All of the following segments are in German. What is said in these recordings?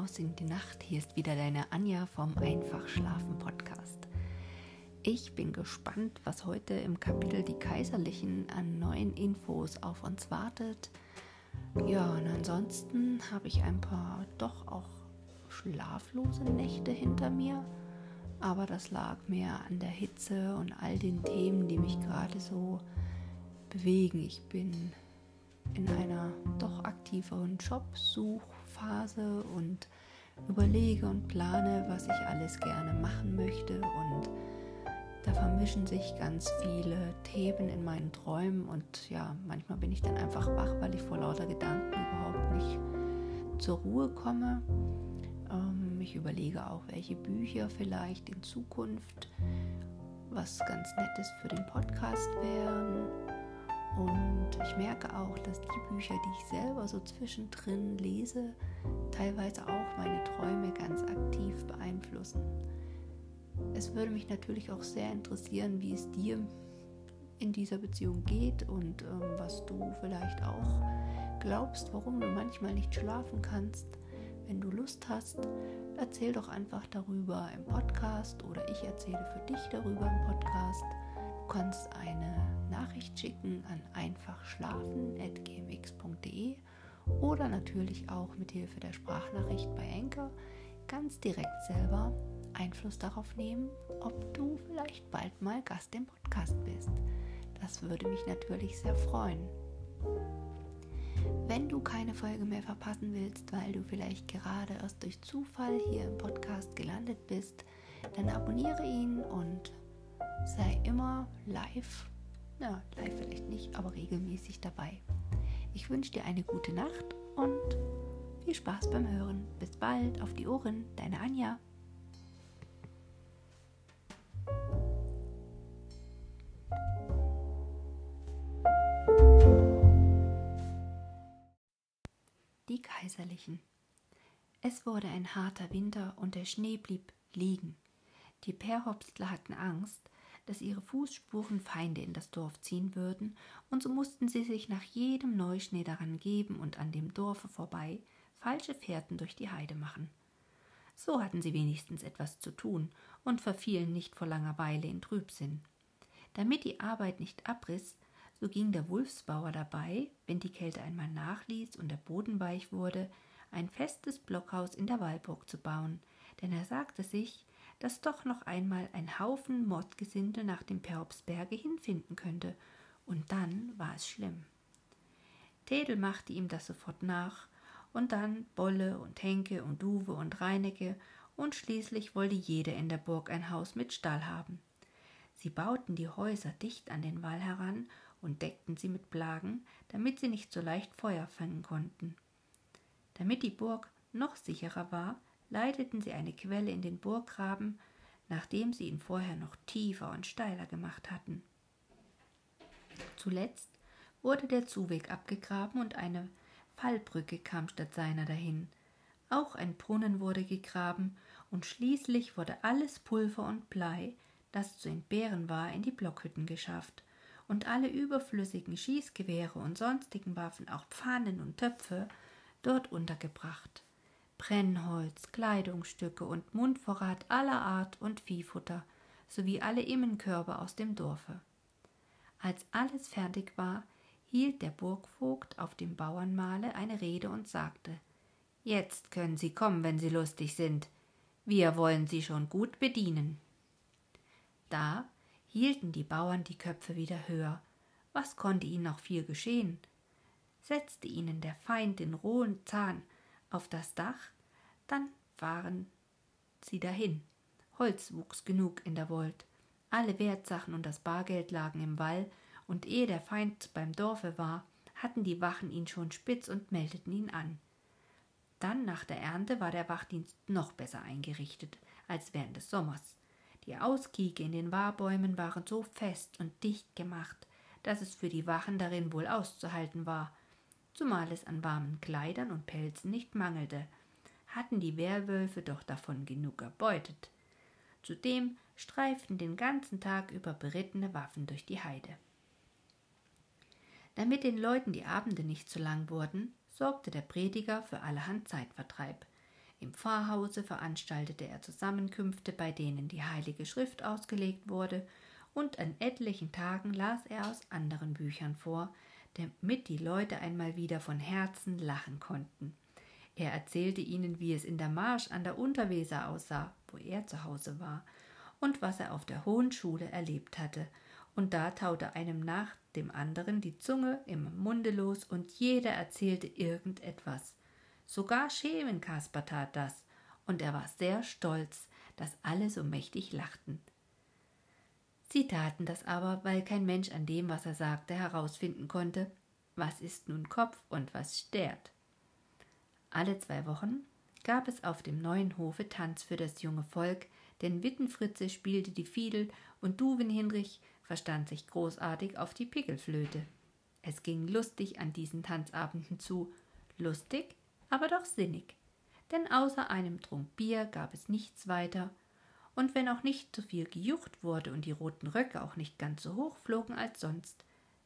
hinaus in die Nacht. Hier ist wieder deine Anja vom Einfach Schlafen Podcast. Ich bin gespannt, was heute im Kapitel Die Kaiserlichen an neuen Infos auf uns wartet. Ja, und ansonsten habe ich ein paar doch auch schlaflose Nächte hinter mir. Aber das lag mehr an der Hitze und all den Themen, die mich gerade so bewegen. Ich bin in einer doch aktiveren Jobsuchphase und überlege und plane, was ich alles gerne machen möchte und da vermischen sich ganz viele Themen in meinen Träumen und ja, manchmal bin ich dann einfach wach, weil ich vor lauter Gedanken überhaupt nicht zur Ruhe komme. Ähm, ich überlege auch, welche Bücher vielleicht in Zukunft was ganz Nettes für den Podcast wären. Und ich merke auch, dass die Bücher, die ich selber so zwischendrin lese, teilweise auch meine Träume ganz aktiv beeinflussen. Es würde mich natürlich auch sehr interessieren, wie es dir in dieser Beziehung geht und ähm, was du vielleicht auch glaubst, warum du manchmal nicht schlafen kannst. Wenn du Lust hast, erzähl doch einfach darüber im Podcast oder ich erzähle für dich darüber im Podcast. Du kannst eine Nachricht schicken an einfachschlafen.gmx.de oder natürlich auch mit Hilfe der Sprachnachricht bei Enker ganz direkt selber Einfluss darauf nehmen, ob du vielleicht bald mal Gast im Podcast bist. Das würde mich natürlich sehr freuen. Wenn du keine Folge mehr verpassen willst, weil du vielleicht gerade erst durch Zufall hier im Podcast gelandet bist, dann abonniere ihn und sei immer live, ja, live vielleicht nicht, aber regelmäßig dabei. Ich wünsche dir eine gute Nacht und viel Spaß beim Hören. Bis bald, auf die Ohren, deine Anja. Die Kaiserlichen. Es wurde ein harter Winter und der Schnee blieb liegen. Die Perhopstler hatten Angst, dass ihre Fußspuren Feinde in das Dorf ziehen würden, und so mussten sie sich nach jedem Neuschnee daran geben und an dem Dorfe vorbei falsche Fährten durch die Heide machen. So hatten sie wenigstens etwas zu tun und verfielen nicht vor langer Weile in Trübsinn. Damit die Arbeit nicht abriss, so ging der Wulfsbauer dabei, wenn die Kälte einmal nachließ und der Boden weich wurde, ein festes Blockhaus in der Walburg zu bauen, denn er sagte sich, dass doch noch einmal ein Haufen Mordgesindel nach dem Perhopsberge hinfinden könnte, und dann war es schlimm. Tedel machte ihm das sofort nach, und dann Bolle und Henke und Duwe und Reinecke, und schließlich wollte jeder in der Burg ein Haus mit Stall haben. Sie bauten die Häuser dicht an den Wall heran und deckten sie mit Plagen, damit sie nicht so leicht Feuer fangen konnten. Damit die Burg noch sicherer war, leiteten sie eine Quelle in den Burggraben, nachdem sie ihn vorher noch tiefer und steiler gemacht hatten. Zuletzt wurde der Zuweg abgegraben und eine Fallbrücke kam statt seiner dahin. Auch ein Brunnen wurde gegraben und schließlich wurde alles Pulver und Blei, das zu entbehren war, in die Blockhütten geschafft und alle überflüssigen Schießgewehre und sonstigen Waffen, auch Pfannen und Töpfe, dort untergebracht. Brennholz, Kleidungsstücke und Mundvorrat aller Art und Viehfutter sowie alle Immenkörbe aus dem Dorfe. Als alles fertig war, hielt der Burgvogt auf dem Bauernmahle eine Rede und sagte Jetzt können Sie kommen, wenn Sie lustig sind. Wir wollen Sie schon gut bedienen. Da hielten die Bauern die Köpfe wieder höher. Was konnte ihnen noch viel geschehen? Setzte ihnen der Feind den rohen Zahn auf das Dach, dann waren sie dahin. Holz wuchs genug in der Wold. Alle Wertsachen und das Bargeld lagen im Wall, und ehe der Feind beim Dorfe war, hatten die Wachen ihn schon spitz und meldeten ihn an. Dann nach der Ernte war der Wachdienst noch besser eingerichtet als während des Sommers. Die Auskieke in den Wahrbäumen waren so fest und dicht gemacht, dass es für die Wachen darin wohl auszuhalten war, zumal es an warmen Kleidern und Pelzen nicht mangelte, hatten die Werwölfe doch davon genug erbeutet. Zudem streiften den ganzen Tag über berittene Waffen durch die Heide. Damit den Leuten die Abende nicht zu lang wurden, sorgte der Prediger für allerhand Zeitvertreib. Im Pfarrhause veranstaltete er Zusammenkünfte, bei denen die Heilige Schrift ausgelegt wurde, und an etlichen Tagen las er aus anderen Büchern vor, damit die Leute einmal wieder von Herzen lachen konnten. Er erzählte ihnen, wie es in der Marsch an der Unterweser aussah, wo er zu Hause war, und was er auf der Hohen Schule erlebt hatte, und da taute einem nach dem anderen die Zunge im Munde los, und jeder erzählte irgendetwas. Sogar Schemenkasper tat das, und er war sehr stolz, dass alle so mächtig lachten. Sie taten das aber, weil kein Mensch an dem, was er sagte, herausfinden konnte, was ist nun Kopf und was Stert. Alle zwei Wochen gab es auf dem neuen Hofe Tanz für das junge Volk, denn Wittenfritze spielte die Fiedel und Duwen Hinrich verstand sich großartig auf die Pickelflöte. Es ging lustig an diesen Tanzabenden zu, lustig, aber doch sinnig, denn außer einem Trunk Bier gab es nichts weiter, und wenn auch nicht so viel gejucht wurde und die roten Röcke auch nicht ganz so hoch flogen als sonst,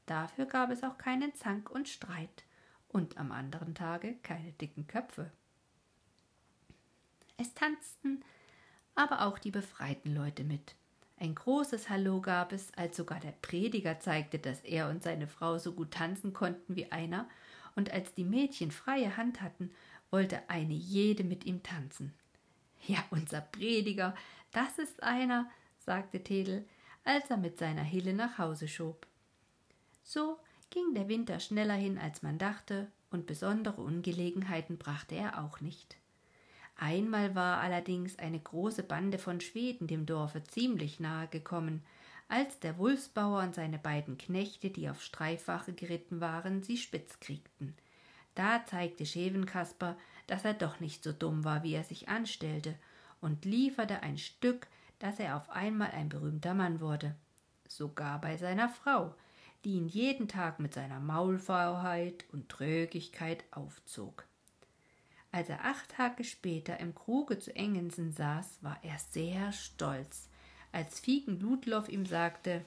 dafür gab es auch keinen Zank und Streit und am anderen Tage keine dicken Köpfe. Es tanzten aber auch die befreiten Leute mit. Ein großes Hallo gab es, als sogar der Prediger zeigte, dass er und seine Frau so gut tanzen konnten wie einer, und als die Mädchen freie Hand hatten, wollte eine jede mit ihm tanzen. Ja, unser Prediger, das ist einer, sagte Tedel, als er mit seiner Hille nach Hause schob. So ging der Winter schneller hin, als man dachte, und besondere Ungelegenheiten brachte er auch nicht. Einmal war allerdings eine große Bande von Schweden dem Dorfe ziemlich nahe gekommen, als der Wulfsbauer und seine beiden Knechte, die auf Streifwache geritten waren, sie spitz kriegten. Da zeigte Schevenkasper, dass er doch nicht so dumm war, wie er sich anstellte, und lieferte ein Stück, dass er auf einmal ein berühmter Mann wurde. Sogar bei seiner Frau, die ihn jeden Tag mit seiner Maulfaulheit und Trögigkeit aufzog. Als er acht Tage später im Kruge zu Engensen saß, war er sehr stolz, als Fieken Ludloff ihm sagte,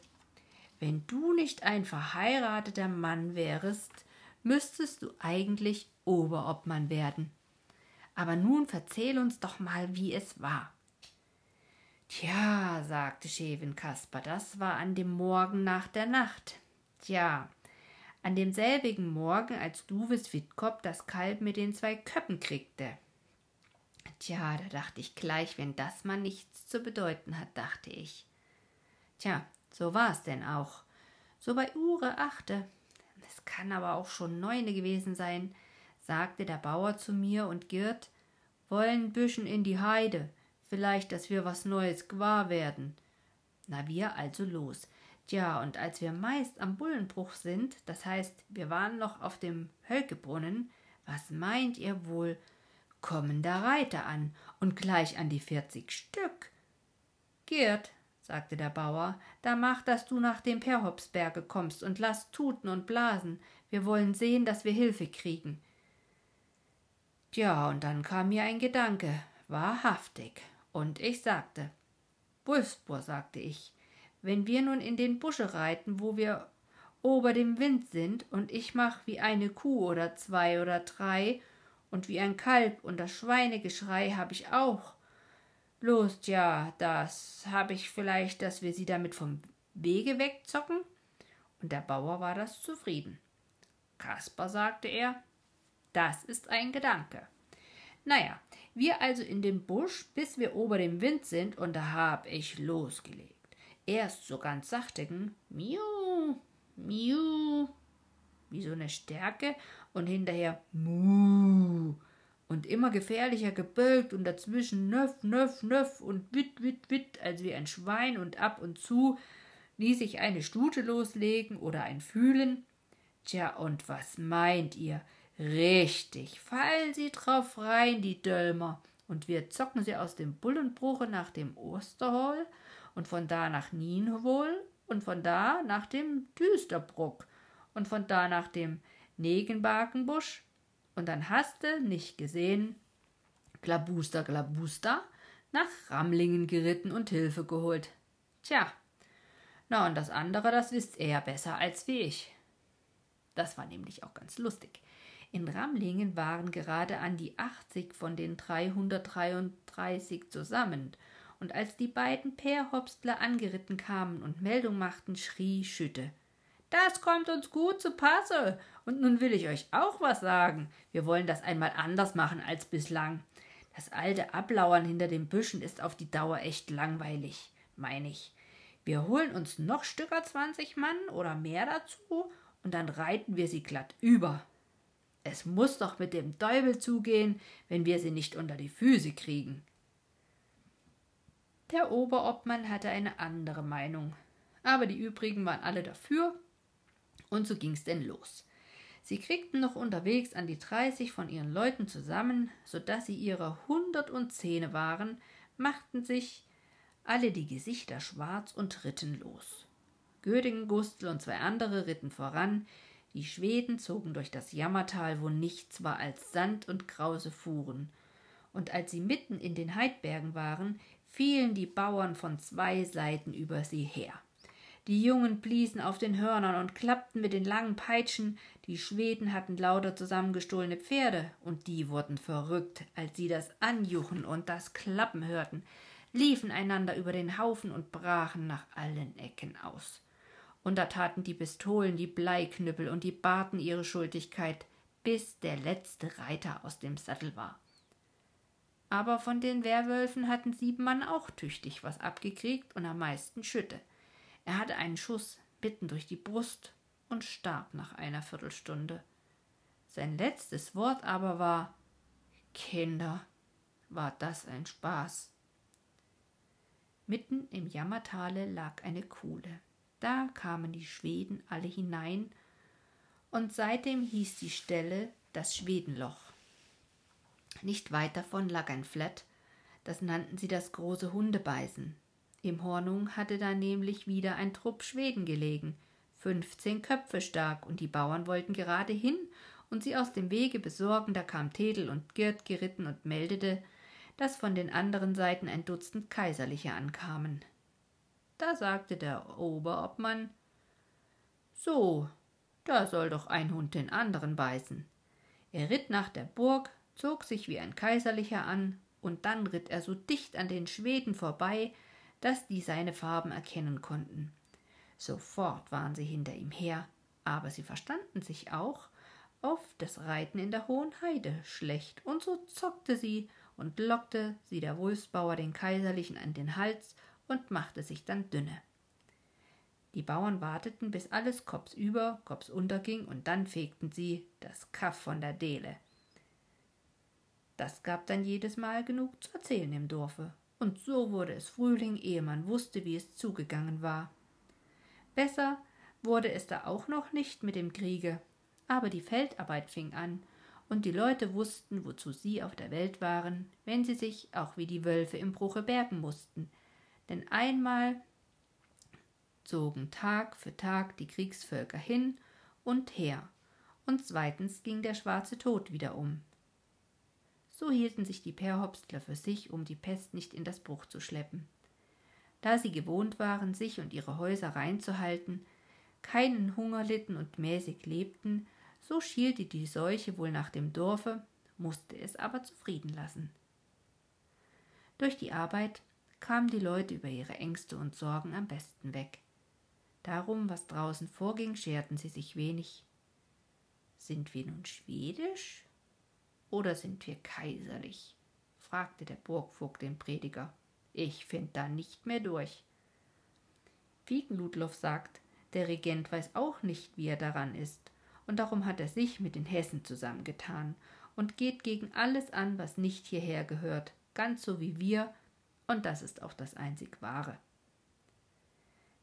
wenn du nicht ein verheirateter Mann wärest, müsstest du eigentlich Oberobmann werden. Aber nun verzähl uns doch mal, wie es war. Tja, sagte Schevenkasper, das war an dem Morgen nach der Nacht. Tja, an demselbigen Morgen, als Duves Wittkop das Kalb mit den zwei Köppen kriegte. Tja, da dachte ich gleich, wenn das mal nichts zu bedeuten hat, dachte ich. Tja, so war's denn auch. So bei Ure achte. Es kann aber auch schon neune gewesen sein, sagte der Bauer zu mir und Girt, wollen büschen in die Heide, vielleicht, dass wir was Neues gewahr werden. Na, wir also los. Tja, und als wir meist am Bullenbruch sind, das heißt, wir waren noch auf dem Hölkebrunnen, was meint ihr wohl? Kommen da Reiter an und gleich an die vierzig Stück. Gerd, sagte der Bauer, da mach, dass du nach dem Perhopsberge kommst und lass tuten und blasen. Wir wollen sehen, dass wir Hilfe kriegen. Tja, und dann kam mir ein Gedanke, wahrhaftig, und ich sagte, Wulfsburg, sagte ich, wenn wir nun in den Busche reiten, wo wir ober dem Wind sind, und ich mach wie eine Kuh oder zwei oder drei, und wie ein Kalb, und das Schweinegeschrei hab ich auch. Bloß ja, das hab ich vielleicht, dass wir sie damit vom Wege wegzocken? Und der Bauer war das zufrieden. Kasper, sagte er, das ist ein Gedanke. Naja, wir also in den Busch, bis wir ober dem Wind sind, und da hab ich losgelegt. Erst so ganz sachtigen Miu, Miu, wie so eine Stärke und hinterher Mu und immer gefährlicher gebölkt und dazwischen Nöff, Nöff, Nöff und Witt, Witt, Witt, als wie ein Schwein und ab und zu ließ sich eine Stute loslegen oder ein Fühlen. Tja, und was meint ihr? Richtig, fallen sie drauf rein, die Dölmer, und wir zocken sie aus dem Bullenbruche nach dem Osterhol und von da nach Nienwohl und von da nach dem Düsterbruck und von da nach dem Negenbakenbusch und dann hast du nicht gesehen, Glabuster, Glabuster, nach Ramlingen geritten und Hilfe geholt. Tja, na und das andere, das wisst er besser als wie ich. Das war nämlich auch ganz lustig. In Ramlingen waren gerade an die 80 von den 333 zusammen, und als die beiden Perhopstler angeritten kamen und Meldung machten, schrie Schütte. Das kommt uns gut zu Passe. Und nun will ich euch auch was sagen. Wir wollen das einmal anders machen als bislang. Das alte Ablauern hinter den Büschen ist auf die Dauer echt langweilig, meine ich. Wir holen uns noch Stücker zwanzig Mann oder mehr dazu und dann reiten wir sie glatt über. Es muss doch mit dem Teufel zugehen, wenn wir sie nicht unter die Füße kriegen. Der Oberobmann hatte eine andere Meinung, aber die übrigen waren alle dafür, und so ging's denn los. Sie kriegten noch unterwegs an die dreißig von ihren Leuten zusammen, so dass sie ihrer hundertundzehn waren, machten sich alle die Gesichter schwarz und ritten los. Gödingen, Gustl und zwei andere ritten voran, die Schweden zogen durch das Jammertal, wo nichts war als Sand und krause Fuhren. Und als sie mitten in den Heidbergen waren, fielen die Bauern von zwei Seiten über sie her. Die Jungen bliesen auf den Hörnern und klappten mit den langen Peitschen, die Schweden hatten lauter zusammengestohlene Pferde, und die wurden verrückt, als sie das Anjuchen und das Klappen hörten, liefen einander über den Haufen und brachen nach allen Ecken aus. Und da taten die Pistolen, die Bleiknüppel und die Barten ihre Schuldigkeit, bis der letzte Reiter aus dem Sattel war. Aber von den Werwölfen hatten sieben Mann auch tüchtig was abgekriegt und am meisten Schütte. Er hatte einen Schuss mitten durch die Brust und starb nach einer Viertelstunde. Sein letztes Wort aber war Kinder, war das ein Spaß. Mitten im Jammertale lag eine Kuhle. Da kamen die Schweden alle hinein, und seitdem hieß die Stelle das Schwedenloch. Nicht weit davon lag ein Flat, das nannten sie das große Hundebeißen. Im Hornung hatte da nämlich wieder ein Trupp Schweden gelegen, fünfzehn Köpfe stark, und die Bauern wollten gerade hin und sie aus dem Wege besorgen, da kam Tedel und Girt geritten und meldete, dass von den anderen Seiten ein Dutzend Kaiserliche ankamen. Da sagte der Oberobmann So, da soll doch ein Hund den anderen beißen. Er ritt nach der Burg, zog sich wie ein Kaiserlicher an, und dann ritt er so dicht an den Schweden vorbei, dass die seine Farben erkennen konnten. Sofort waren sie hinter ihm her, aber sie verstanden sich auch auf das Reiten in der hohen Heide schlecht, und so zockte sie und lockte sie der Wulfsbauer den Kaiserlichen an den Hals und machte sich dann dünne. Die Bauern warteten, bis alles kopsüber, kopsunter ging, und dann fegten sie das Kaff von der Dele. Das gab dann jedes Mal genug zu erzählen im Dorfe. Und so wurde es Frühling, ehe man wusste, wie es zugegangen war. Besser wurde es da auch noch nicht mit dem Kriege, aber die Feldarbeit fing an, und die Leute wussten, wozu sie auf der Welt waren, wenn sie sich auch wie die Wölfe im Bruche bergen mussten. Denn einmal zogen Tag für Tag die Kriegsvölker hin und her, und zweitens ging der schwarze Tod wieder um. So hielten sich die Perhopstler für sich, um die Pest nicht in das Bruch zu schleppen. Da sie gewohnt waren, sich und ihre Häuser reinzuhalten, keinen Hunger litten und mäßig lebten, so schielte die Seuche wohl nach dem Dorfe, musste es aber zufrieden lassen. Durch die Arbeit kamen die Leute über ihre Ängste und Sorgen am besten weg. Darum, was draußen vorging, scherten sie sich wenig. Sind wir nun schwedisch? Oder sind wir kaiserlich? fragte der Burgvogt den Prediger. Ich find da nicht mehr durch. Wiegenludloff sagt, der Regent weiß auch nicht, wie er daran ist, und darum hat er sich mit den Hessen zusammengetan und geht gegen alles an, was nicht hierher gehört, ganz so wie wir, und das ist auch das einzig wahre.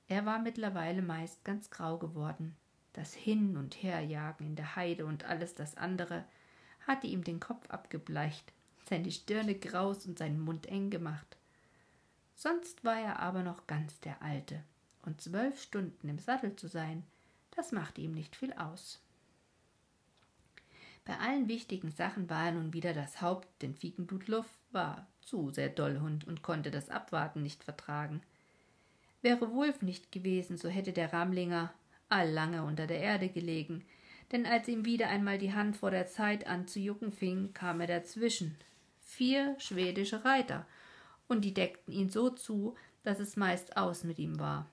Er war mittlerweile meist ganz grau geworden. Das Hin- und Herjagen in der Heide und alles das andere hatte ihm den Kopf abgebleicht, seine Stirne kraus und seinen Mund eng gemacht. Sonst war er aber noch ganz der Alte, und zwölf Stunden im Sattel zu sein, das machte ihm nicht viel aus. Bei allen wichtigen Sachen war er nun wieder das Haupt, denn Fiegenblutluff war zu sehr Dollhund und konnte das Abwarten nicht vertragen. Wäre Wulf nicht gewesen, so hätte der Ramlinger alllange unter der Erde gelegen, denn als ihm wieder einmal die Hand vor der Zeit an zu jucken fing, kam er dazwischen. Vier schwedische Reiter, und die deckten ihn so zu, dass es meist aus mit ihm war.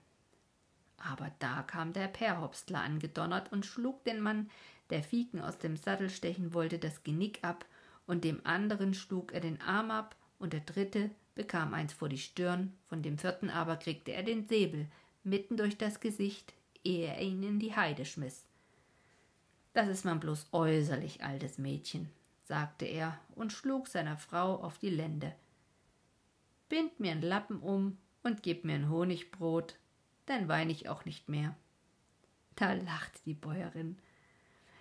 Aber da kam der Perhopstler angedonnert und schlug den Mann, der Fieken aus dem Sattel stechen wollte, das Genick ab, und dem anderen schlug er den Arm ab, und der dritte bekam eins vor die Stirn, von dem vierten aber kriegte er den Säbel mitten durch das Gesicht, ehe er ihn in die Heide schmiss. Das ist man bloß äußerlich, altes Mädchen, sagte er und schlug seiner Frau auf die Lende. Bind mir einen Lappen um und gib mir ein Honigbrot, dann wein ich auch nicht mehr. Da lachte die Bäuerin.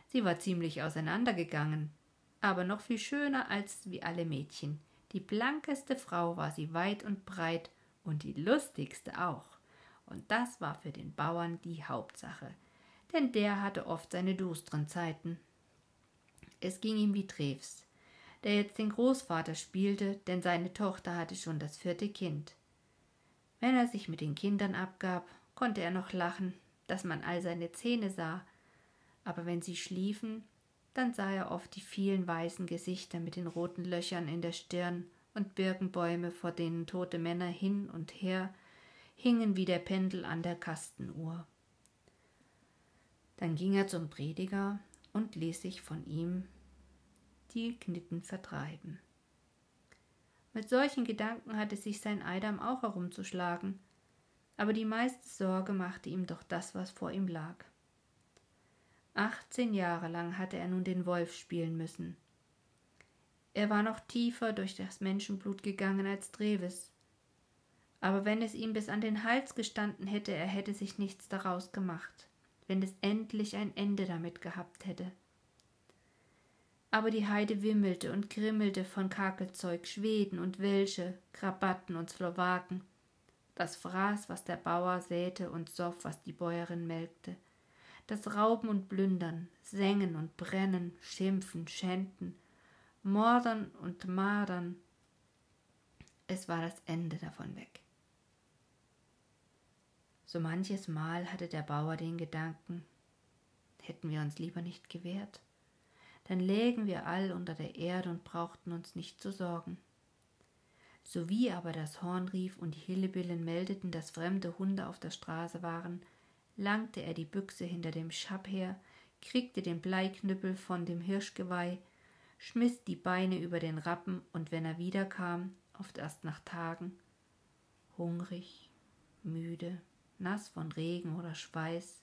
Sie war ziemlich auseinandergegangen, aber noch viel schöner als wie alle Mädchen. Die blankeste Frau war sie weit und breit und die lustigste auch. Und das war für den Bauern die Hauptsache, denn der hatte oft seine dustren Zeiten. Es ging ihm wie Treves, der jetzt den Großvater spielte, denn seine Tochter hatte schon das vierte Kind. Wenn er sich mit den Kindern abgab, konnte er noch lachen, dass man all seine Zähne sah, aber wenn sie schliefen, dann sah er oft die vielen weißen Gesichter mit den roten Löchern in der Stirn und Birkenbäume, vor denen tote Männer hin und her hingen wie der Pendel an der Kastenuhr. Dann ging er zum Prediger und ließ sich von ihm die Knitten vertreiben. Mit solchen Gedanken hatte sich sein Eidam auch herumzuschlagen, aber die meiste Sorge machte ihm doch das, was vor ihm lag. Achtzehn Jahre lang hatte er nun den Wolf spielen müssen. Er war noch tiefer durch das Menschenblut gegangen als Treves. Aber wenn es ihm bis an den Hals gestanden hätte, er hätte sich nichts daraus gemacht, wenn es endlich ein Ende damit gehabt hätte. Aber die Heide wimmelte und grimmelte von Kakelzeug, Schweden und Welsche, Krabatten und Slowaken. Das fraß, was der Bauer säte und soff, was die Bäuerin melkte das Rauben und Plündern, Sengen und Brennen, Schimpfen, Schänden, Mordern und Madern, es war das Ende davon weg. So manches Mal hatte der Bauer den Gedanken, hätten wir uns lieber nicht gewehrt, dann lägen wir all unter der Erde und brauchten uns nicht zu sorgen. Sowie aber das Horn rief und die Hillebillen meldeten, dass fremde Hunde auf der Straße waren, langte er die Büchse hinter dem Schab her, kriegte den Bleiknüppel von dem Hirschgeweih, schmiss die Beine über den Rappen und wenn er wiederkam, oft erst nach Tagen, hungrig, müde, nass von Regen oder Schweiß,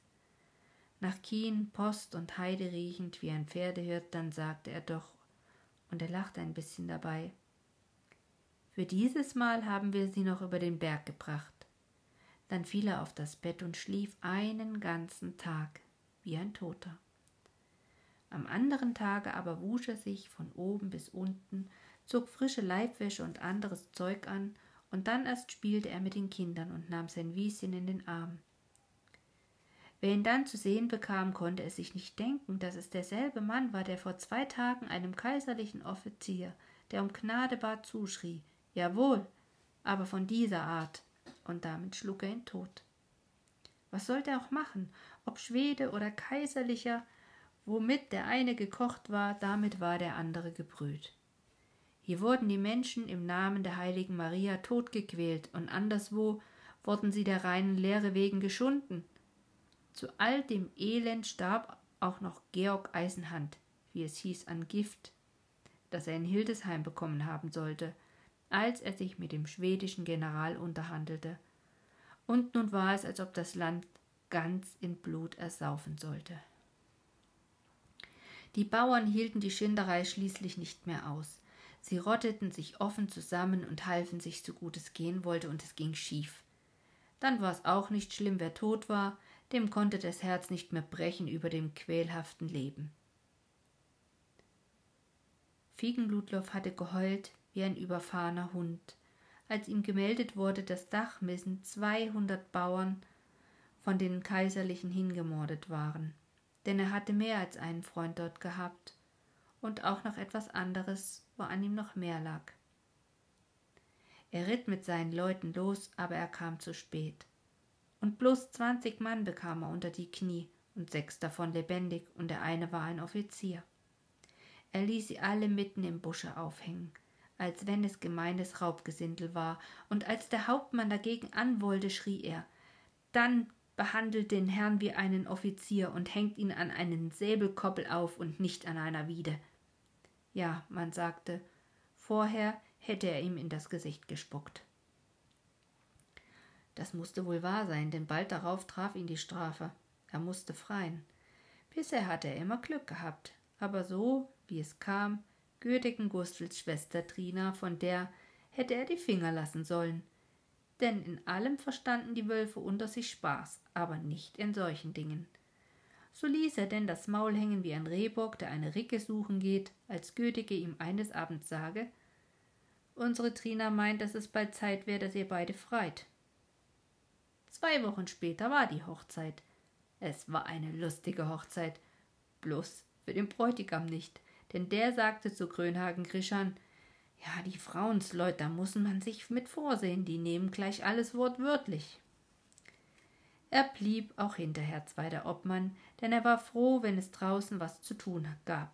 nach Kien, Post und Heide riechend wie ein Pferdehirt, dann sagte er doch, und er lachte ein bisschen dabei, für dieses Mal haben wir sie noch über den Berg gebracht. Dann fiel er auf das Bett und schlief einen ganzen Tag wie ein Toter. Am anderen Tage aber wusch er sich von oben bis unten, zog frische Leibwäsche und anderes Zeug an, und dann erst spielte er mit den Kindern und nahm sein Wieschen in den Arm. Wer ihn dann zu sehen bekam, konnte es sich nicht denken, dass es derselbe Mann war, der vor zwei Tagen einem kaiserlichen Offizier, der um Gnade bat, zuschrie. Jawohl, aber von dieser Art, und damit schlug er ihn tot. Was sollte er auch machen, ob Schwede oder Kaiserlicher, womit der eine gekocht war, damit war der andere gebrüht. Hier wurden die Menschen im Namen der heiligen Maria totgequält und anderswo wurden sie der reinen Lehre wegen geschunden. Zu all dem Elend starb auch noch Georg Eisenhand, wie es hieß, an Gift, das er in Hildesheim bekommen haben sollte, als er sich mit dem schwedischen General unterhandelte. Und nun war es, als ob das Land ganz in Blut ersaufen sollte. Die Bauern hielten die Schinderei schließlich nicht mehr aus. Sie rotteten sich offen zusammen und halfen sich so gut es gehen wollte, und es ging schief. Dann war es auch nicht schlimm, wer tot war, dem konnte das Herz nicht mehr brechen über dem quälhaften Leben. Fiegenblutloff hatte geheult, wie ein überfahrener Hund, als ihm gemeldet wurde, dass Dachmissen zweihundert Bauern von den Kaiserlichen hingemordet waren. Denn er hatte mehr als einen Freund dort gehabt und auch noch etwas anderes, wo an ihm noch mehr lag. Er ritt mit seinen Leuten los, aber er kam zu spät. Und bloß zwanzig Mann bekam er unter die Knie, und sechs davon lebendig, und der eine war ein Offizier. Er ließ sie alle mitten im Busche aufhängen, als wenn es gemeines Raubgesindel war, und als der Hauptmann dagegen anwollte, schrie er Dann behandelt den Herrn wie einen Offizier und hängt ihn an einen Säbelkoppel auf und nicht an einer Wiede. Ja, man sagte, vorher hätte er ihm in das Gesicht gespuckt. Das musste wohl wahr sein, denn bald darauf traf ihn die Strafe. Er musste freien. Bisher hatte er immer Glück gehabt, aber so, wie es kam, gütigen Gustels Schwester Trina, von der hätte er die Finger lassen sollen. Denn in allem verstanden die Wölfe unter sich Spaß, aber nicht in solchen Dingen. So ließ er denn das Maul hängen wie ein Rehbock, der eine Ricke suchen geht, als Gütige ihm eines Abends sage, Unsere Trina meint, dass es bald Zeit wäre, dass ihr beide freit. Zwei Wochen später war die Hochzeit. Es war eine lustige Hochzeit, bloß für den Bräutigam nicht, denn der sagte zu Grönhagen Grischan, ja, die Frauensleut, da muss man sich mit vorsehen, die nehmen gleich alles wortwörtlich. Er blieb auch hinterher zweiter Obmann, denn er war froh, wenn es draußen was zu tun gab.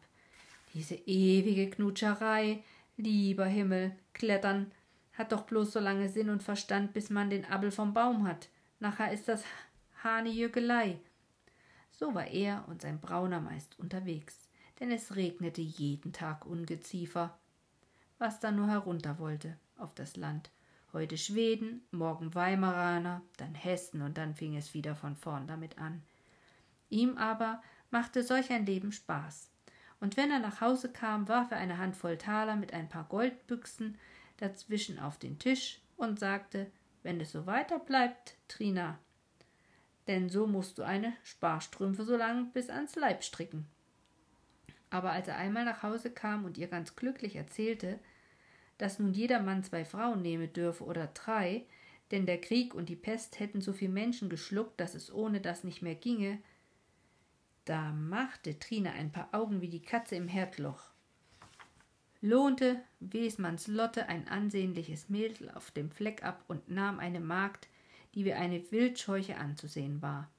Diese ewige Knutscherei, lieber Himmel, klettern, hat doch bloß so lange Sinn und Verstand, bis man den Appel vom Baum hat. Nachher ist das Hanejückelei. So war er und sein Brauner meist unterwegs, denn es regnete jeden Tag Ungeziefer, was da nur herunter wollte auf das Land. Heute Schweden, morgen Weimaraner, dann Hessen und dann fing es wieder von vorn damit an. Ihm aber machte solch ein Leben Spaß. Und wenn er nach Hause kam, warf er eine Handvoll Taler mit ein paar Goldbüchsen dazwischen auf den Tisch und sagte, wenn es so weiter bleibt, Trina. Denn so musst du eine Sparstrümpfe so lang bis ans Leib stricken. Aber als er einmal nach Hause kam und ihr ganz glücklich erzählte, dass nun jeder Mann zwei Frauen nehmen dürfe oder drei, denn der Krieg und die Pest hätten so viel Menschen geschluckt, dass es ohne das nicht mehr ginge, da machte Trina ein paar Augen wie die Katze im Herdloch lohnte Wesmanns Lotte ein ansehnliches Mädel auf dem Fleck ab und nahm eine Magd, die wie eine Wildscheuche anzusehen war.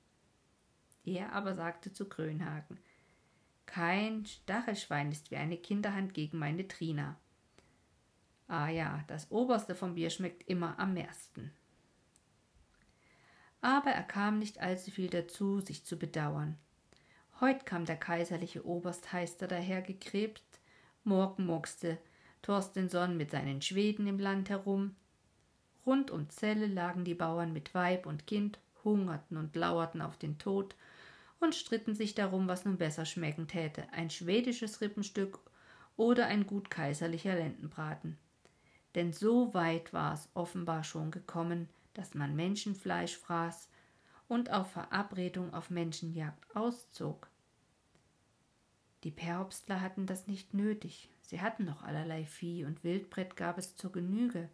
Er aber sagte zu Grönhagen Kein Stachelschwein ist wie eine Kinderhand gegen meine Trina. Ah ja, das Oberste vom Bier schmeckt immer am meisten. Aber er kam nicht allzu viel dazu, sich zu bedauern. Heut kam der kaiserliche Oberstheister dahergekrebst, Morgen muckste Torstensson mit seinen Schweden im Land herum. Rund um Celle lagen die Bauern mit Weib und Kind, hungerten und lauerten auf den Tod und stritten sich darum, was nun besser schmecken täte, ein schwedisches Rippenstück oder ein gut kaiserlicher Lendenbraten. Denn so weit war es offenbar schon gekommen, dass man Menschenfleisch fraß und auf Verabredung auf Menschenjagd auszog. Die Perhopstler hatten das nicht nötig. Sie hatten noch allerlei Vieh und Wildbrett gab es zur Genüge.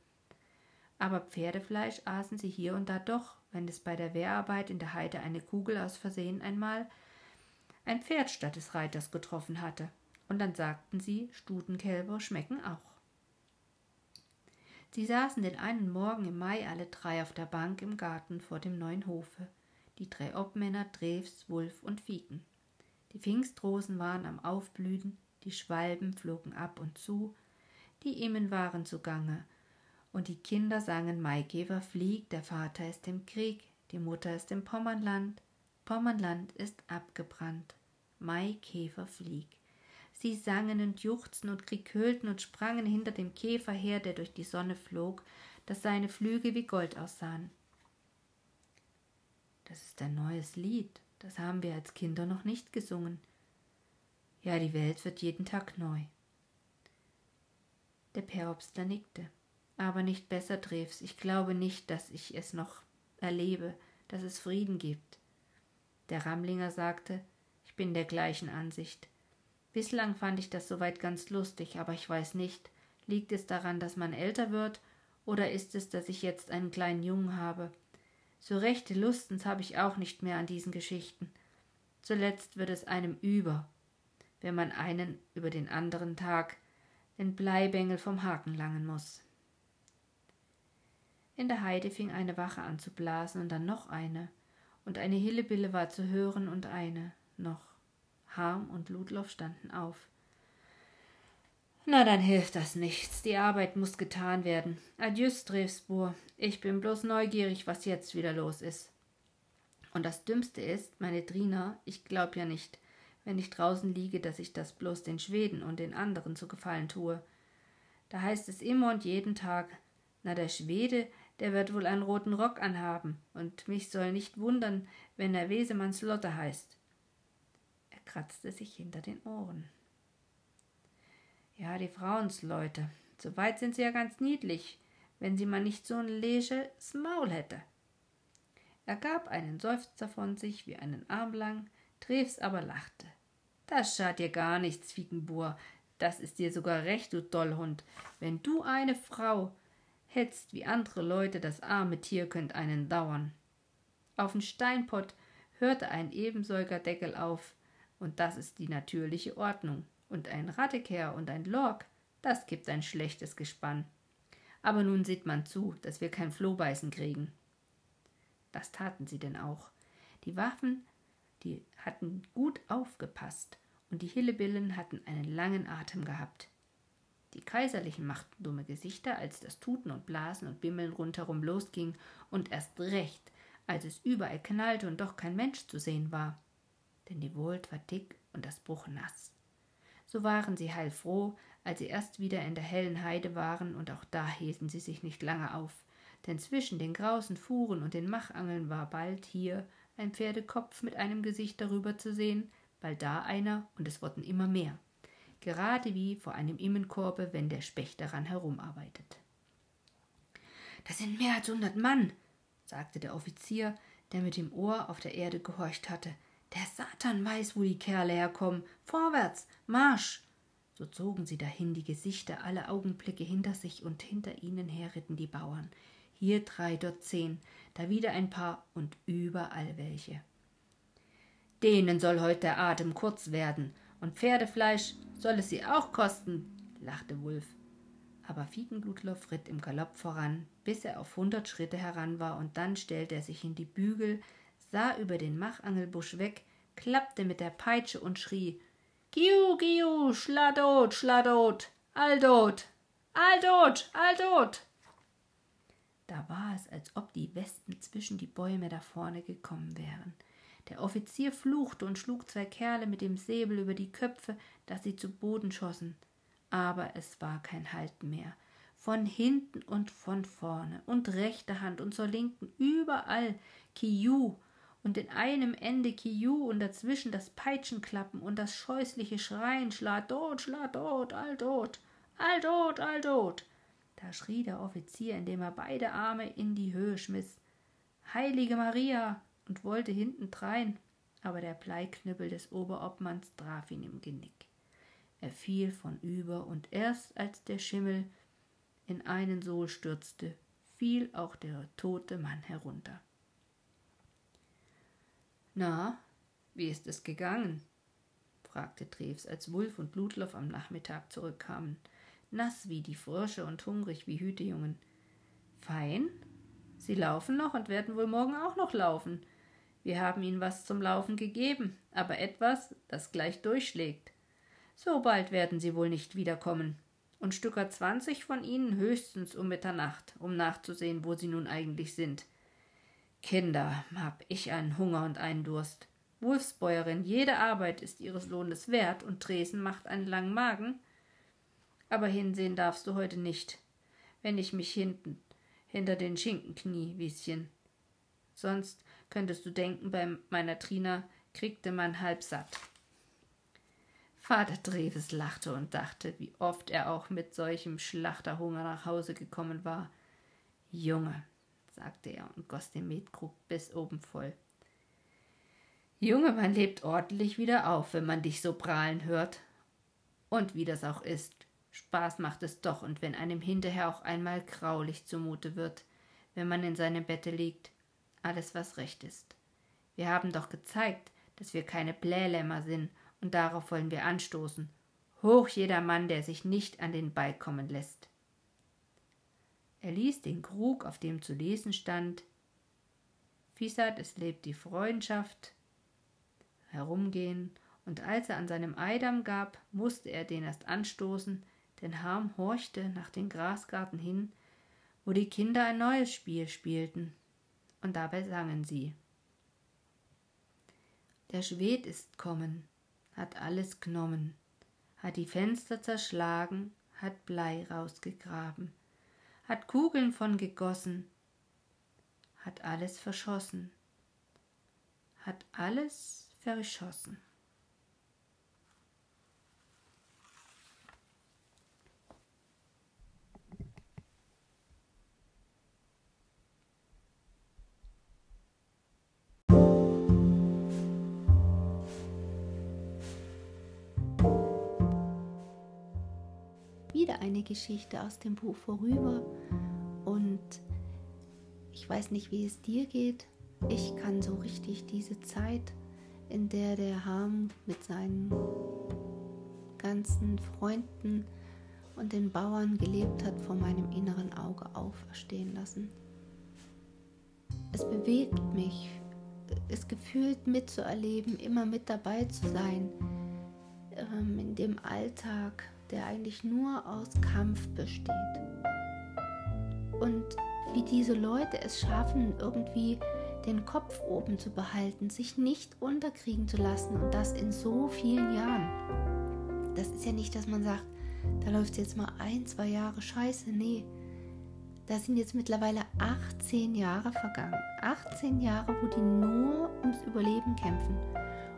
Aber Pferdefleisch aßen sie hier und da doch, wenn es bei der Wehrarbeit in der Heide eine Kugel aus Versehen einmal ein Pferd statt des Reiters getroffen hatte. Und dann sagten sie, Stutenkälber schmecken auch. Sie saßen den einen Morgen im Mai alle drei auf der Bank im Garten vor dem neuen Hofe, die drei Obmänner Drews, Wulf und Fieken. Die Pfingstrosen waren am Aufblühen, die Schwalben flogen ab und zu, die Immen waren zugange, und die Kinder sangen Maikäfer fliegt, der Vater ist im Krieg, die Mutter ist im Pommernland, Pommernland ist abgebrannt, Maikäfer flieg. Sie sangen und juchzten und kriekölten und sprangen hinter dem Käfer her, der durch die Sonne flog, dass seine Flügel wie Gold aussahen. Das ist ein neues Lied, das haben wir als Kinder noch nicht gesungen. Ja, die Welt wird jeden Tag neu. Der Perobster nickte. Aber nicht besser, Drews. Ich glaube nicht, dass ich es noch erlebe, dass es Frieden gibt. Der Ramlinger sagte, ich bin der gleichen Ansicht. Bislang fand ich das soweit ganz lustig, aber ich weiß nicht, liegt es daran, dass man älter wird, oder ist es, dass ich jetzt einen kleinen Jungen habe? So rechte Lustens habe ich auch nicht mehr an diesen Geschichten. Zuletzt wird es einem über, wenn man einen über den anderen Tag den Bleibengel vom Haken langen muss. In der Heide fing eine Wache an zu blasen und dann noch eine, und eine Hillebille war zu hören und eine noch. Harm und Ludloff standen auf. Na, dann hilft das nichts. Die Arbeit muss getan werden. Adieu, Strebspur. Ich bin bloß neugierig, was jetzt wieder los ist. Und das Dümmste ist, meine Trina, ich glaub ja nicht, wenn ich draußen liege, dass ich das bloß den Schweden und den anderen zu gefallen tue. Da heißt es immer und jeden Tag, na der Schwede, der wird wohl einen roten Rock anhaben, und mich soll nicht wundern, wenn er Wesemanns Lotte heißt. Er kratzte sich hinter den Ohren. Ja, die Frauensleute, soweit sind sie ja ganz niedlich, wenn sie mal nicht so ein leges Maul hätte. Er gab einen Seufzer von sich wie einen Arm lang, Treves aber lachte. Das schadet dir gar nichts, Fiegenbur, das ist dir sogar recht, du Dollhund. Wenn du eine Frau hetzt wie andere Leute, das arme Tier könnt einen dauern. Auf den Steinpott hörte ein Ebensäugerdeckel auf, und das ist die natürliche Ordnung. Und ein Rattekehr und ein Lork, das gibt ein schlechtes Gespann. Aber nun sieht man zu, dass wir kein Flohbeißen kriegen. Das taten sie denn auch. Die Waffen, die hatten gut aufgepasst, und die Hillebillen hatten einen langen Atem gehabt. Die Kaiserlichen machten dumme Gesichter, als das Tuten und Blasen und Bimmeln rundherum losging, und erst recht, als es überall knallte und doch kein Mensch zu sehen war. Denn die Wold war dick und das Bruch nass. So waren sie heilfroh, als sie erst wieder in der hellen Heide waren, und auch da hielten sie sich nicht lange auf, denn zwischen den grausen Fuhren und den Machangeln war bald hier ein Pferdekopf mit einem Gesicht darüber zu sehen, bald da einer, und es wurden immer mehr gerade wie vor einem Immenkorbe, wenn der Specht daran herumarbeitet. Das sind mehr als hundert Mann, sagte der Offizier, der mit dem Ohr auf der Erde gehorcht hatte. Der Satan weiß, wo die Kerle herkommen. Vorwärts, Marsch! So zogen sie dahin, die Gesichter alle Augenblicke hinter sich, und hinter ihnen her ritten die Bauern. Hier drei, dort zehn, da wieder ein paar und überall welche. Denen soll heut der Atem kurz werden, und Pferdefleisch soll es sie auch kosten, lachte Wulf. Aber Fiegenblutloff ritt im Galopp voran, bis er auf hundert Schritte heran war, und dann stellte er sich in die Bügel, sah über den Machangelbusch weg, klappte mit der Peitsche und schrie Giu, Giu, Schladot, Schladot, Aldot, Aldot, Aldot. Da war es, als ob die Wespen zwischen die Bäume da vorne gekommen wären. Der Offizier fluchte und schlug zwei Kerle mit dem Säbel über die Köpfe, dass sie zu Boden schossen. Aber es war kein Halten mehr. Von hinten und von vorne und rechter Hand und zur linken überall Kiu und in einem Ende Kiu und dazwischen das Peitschenklappen und das scheußliche Schreien Schladot, Schladot, Aldot, Aldot, Aldot. Da schrie der Offizier, indem er beide Arme in die Höhe schmiss. Heilige Maria! Und wollte hintendrein, aber der Bleiknüppel des Oberobmanns traf ihn im Genick. Er fiel von über, und erst als der Schimmel in einen Sohl stürzte, fiel auch der tote Mann herunter. Na, wie ist es gegangen? fragte Treves, als Wulf und Ludloff am Nachmittag zurückkamen, nass wie die Frösche und hungrig wie Hütejungen. Fein? Sie laufen noch und werden wohl morgen auch noch laufen. Wir haben ihnen was zum Laufen gegeben, aber etwas, das gleich durchschlägt. So bald werden sie wohl nicht wiederkommen. Und Stücker zwanzig von ihnen höchstens um Mitternacht, um nachzusehen, wo sie nun eigentlich sind. Kinder, hab ich einen Hunger und einen Durst. Wulfsbäuerin, jede Arbeit ist ihres Lohnes wert und Dresen macht einen langen Magen. Aber hinsehen darfst du heute nicht, wenn ich mich hinten hinter den Schinken knie, Wieschen. Sonst könntest du denken, bei meiner Trina kriegte man halb satt. Vater Dreves lachte und dachte, wie oft er auch mit solchem Schlachterhunger nach Hause gekommen war. Junge, sagte er und goss den Metkrug bis oben voll. Junge, man lebt ordentlich wieder auf, wenn man dich so prahlen hört. Und wie das auch ist, Spaß macht es doch, und wenn einem hinterher auch einmal graulich zumute wird, wenn man in seinem Bette liegt, alles, was recht ist. Wir haben doch gezeigt, dass wir keine Blählämmer sind, und darauf wollen wir anstoßen. Hoch jeder Mann, der sich nicht an den Ball kommen lässt. Er ließ den Krug, auf dem zu lesen stand Fisat, es lebt die Freundschaft, herumgehen, und als er an seinem Eidam gab, musste er den erst anstoßen, denn Harm horchte nach dem Grasgarten hin, wo die Kinder ein neues Spiel spielten, und dabei sangen sie. Der Schwed ist kommen, hat alles genommen, hat die Fenster zerschlagen, hat Blei rausgegraben, hat Kugeln von gegossen, hat alles verschossen, hat alles verschossen. Geschichte aus dem Buch vorüber und ich weiß nicht, wie es dir geht. Ich kann so richtig diese Zeit, in der der Harm mit seinen ganzen Freunden und den Bauern gelebt hat, vor meinem inneren Auge auferstehen lassen. Es bewegt mich, es gefühlt mitzuerleben, immer mit dabei zu sein, ähm, in dem Alltag, der eigentlich nur aus Kampf besteht. Und wie diese Leute es schaffen, irgendwie den Kopf oben zu behalten, sich nicht unterkriegen zu lassen und das in so vielen Jahren. Das ist ja nicht, dass man sagt, da läuft jetzt mal ein, zwei Jahre scheiße. Nee, da sind jetzt mittlerweile 18 Jahre vergangen. 18 Jahre, wo die nur ums Überleben kämpfen.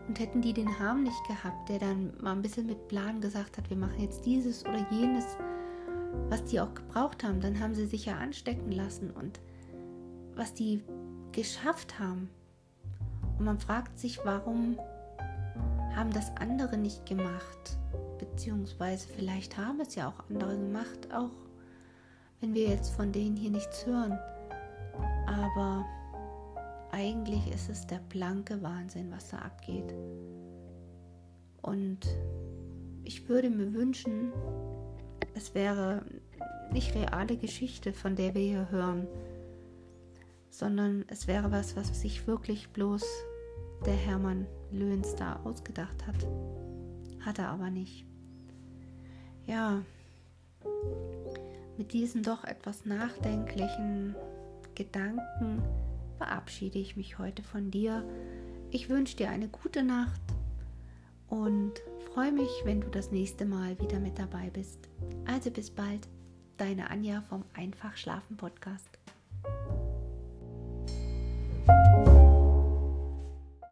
Und hätten die den Harm nicht gehabt, der dann mal ein bisschen mit Plan gesagt hat, wir machen jetzt dieses oder jenes, was die auch gebraucht haben, dann haben sie sich ja anstecken lassen und was die geschafft haben. Und man fragt sich, warum haben das andere nicht gemacht? Beziehungsweise vielleicht haben es ja auch andere gemacht, auch wenn wir jetzt von denen hier nichts hören. Aber eigentlich ist es der blanke Wahnsinn, was da abgeht. Und ich würde mir wünschen, es wäre nicht reale Geschichte, von der wir hier hören, sondern es wäre was, was sich wirklich bloß der Hermann Löhns da ausgedacht hat. Hat er aber nicht. Ja, mit diesen doch etwas nachdenklichen Gedanken verabschiede ich mich heute von dir. Ich wünsche dir eine gute Nacht und freue mich, wenn du das nächste Mal wieder mit dabei bist. Also bis bald, deine Anja vom Einfach Schlafen Podcast.